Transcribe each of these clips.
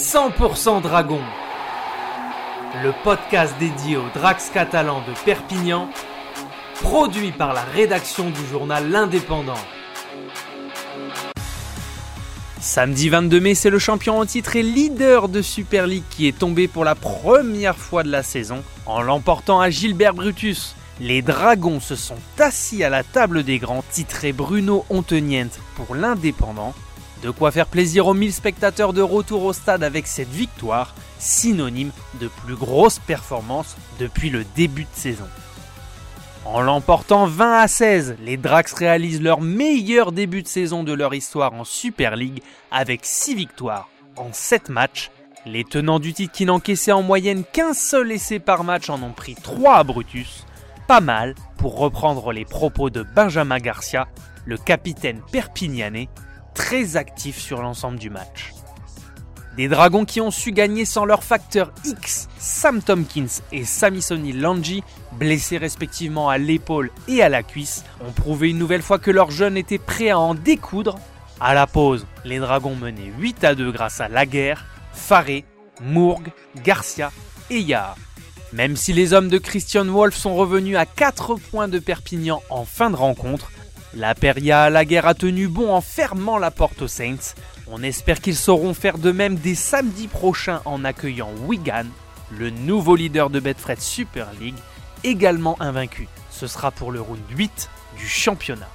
100% Dragon, le podcast dédié aux Drax catalans de Perpignan, produit par la rédaction du journal L'Indépendant. Samedi 22 mai, c'est le champion en titre et leader de Super League qui est tombé pour la première fois de la saison en l'emportant à Gilbert Brutus. Les Dragons se sont assis à la table des grands, titré Bruno Ontenient pour l'Indépendant. De quoi faire plaisir aux 1000 spectateurs de retour au stade avec cette victoire, synonyme de plus grosse performance depuis le début de saison. En l'emportant 20 à 16, les Drax réalisent leur meilleur début de saison de leur histoire en Super League avec 6 victoires en 7 matchs. Les tenants du titre qui n'encaissaient en moyenne qu'un seul essai par match en ont pris 3 à Brutus. Pas mal pour reprendre les propos de Benjamin Garcia, le capitaine perpignanais, très actif sur l'ensemble du match. Des dragons qui ont su gagner sans leur facteur X, Sam Tompkins et Samisoni Lanji, blessés respectivement à l'épaule et à la cuisse, ont prouvé une nouvelle fois que leurs jeunes étaient prêts à en découdre. À la pause, les dragons menaient 8 à 2 grâce à Laguerre, Faré, Mourg, Garcia et Yaha. Même si les hommes de Christian Wolf sont revenus à 4 points de Perpignan en fin de rencontre, la Peria à la guerre a tenu bon en fermant la porte aux Saints. On espère qu'ils sauront faire de même dès samedi prochain en accueillant Wigan, le nouveau leader de Betfred Super League, également invaincu. Ce sera pour le round 8 du championnat.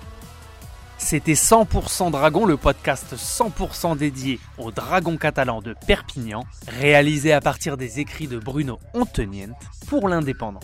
C'était 100% Dragon, le podcast 100% dédié aux dragons catalans de Perpignan, réalisé à partir des écrits de Bruno Ontenient pour l'Indépendant.